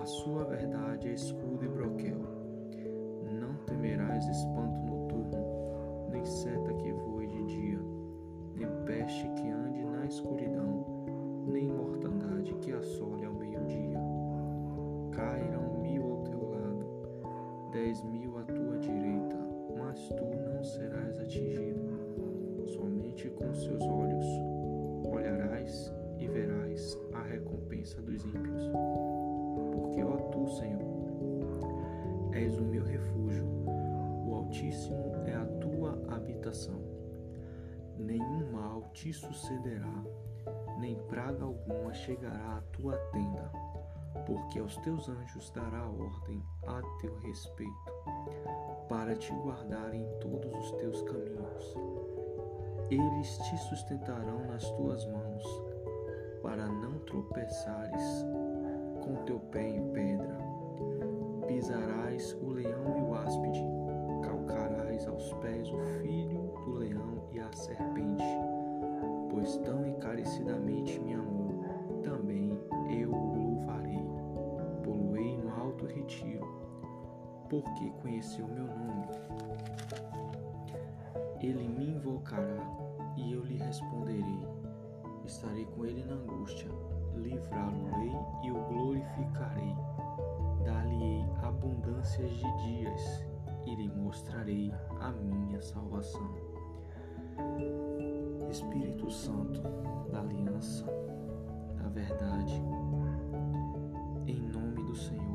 A sua verdade é escudo e broquel. Não temerás espanto noturno, nem seta que voe de dia, nem peste que ande na escuridão, nem mortandade que assole ao meio-dia. Cairão mil ao teu lado, dez mil à tua direita, mas tu não serás atingido. Somente com seus olhos és o meu refúgio, o Altíssimo é a tua habitação. Nenhum mal te sucederá, nem praga alguma chegará à tua tenda, porque aos teus anjos dará ordem a teu respeito, para te guardar em todos os teus caminhos. Eles te sustentarão nas tuas mãos para não tropeçares com teu pé em pedra. Pisarás o leão e o áspide, calcarás aos pés o filho do leão e a serpente, pois tão encarecidamente me amou, também eu o louvarei. Poluei no alto retiro, porque conheceu meu nome. Ele me invocará e eu lhe responderei estarei com ele na angústia, livrá-lo-ei e o glorificarei. Dar-lhe-ei abundâncias de dias e lhe mostrarei a minha salvação. Espírito Santo da aliança, da verdade, em nome do Senhor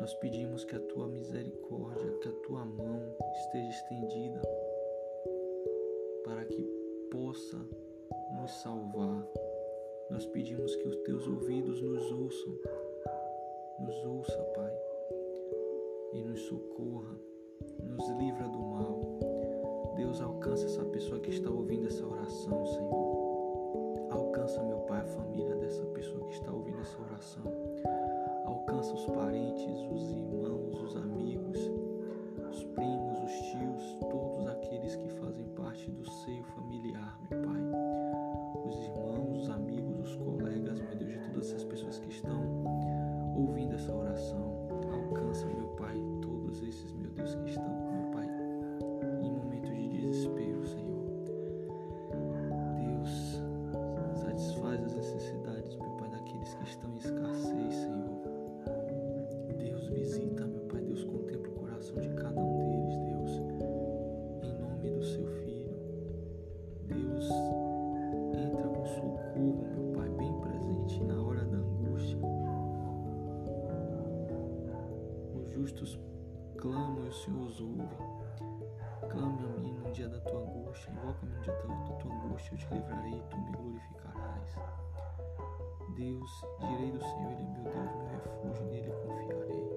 Nós pedimos que a tua misericórdia, que a tua mão esteja estendida para que possa nos salvar. Nós pedimos que os teus ouvidos nos ouçam, nos ouça, Pai, e nos socorra, nos livra do mal Deus, alcança essa pessoa que está ouvindo essa oração, Senhor. Alcança, meu Pai, a família dessa pessoa que está ouvindo essa oração. Justos clamam e o Senhor os ouve. Clame a mim no dia da tua angústia, invoca-me no dia da tua angústia, eu te livrarei e tu me glorificarás. Deus, direi do Senhor, Ele é meu Deus, meu refúgio, nele confiarei.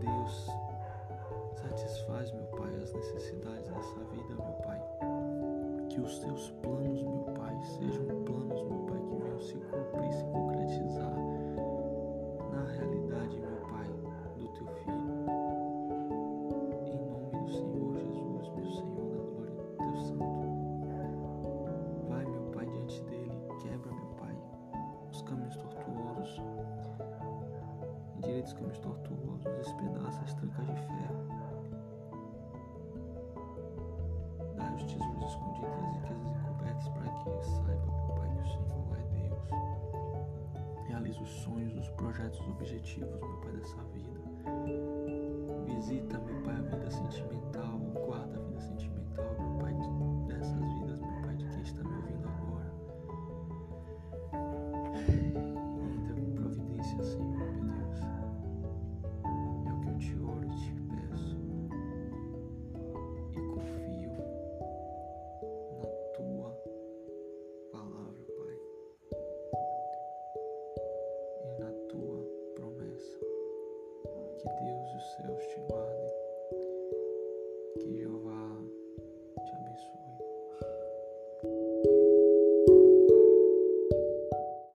Deus, satisfaz, meu Pai, as necessidades dessa vida, meu Pai. Que os teus planos, meu Pai, sejam direitos caminhos tortuosos, despedaça as trancas de ferro. Dá os tesouros escondidos e as encobertas para que saiba, meu Pai, que o Senhor é Deus. Realiza os sonhos, os projetos, os objetivos, meu Pai, dessa vida. Visita, meu Pai, a vida sentimental, guarda a vida sentimental, meu Deus os céus te guardem. Que Jeová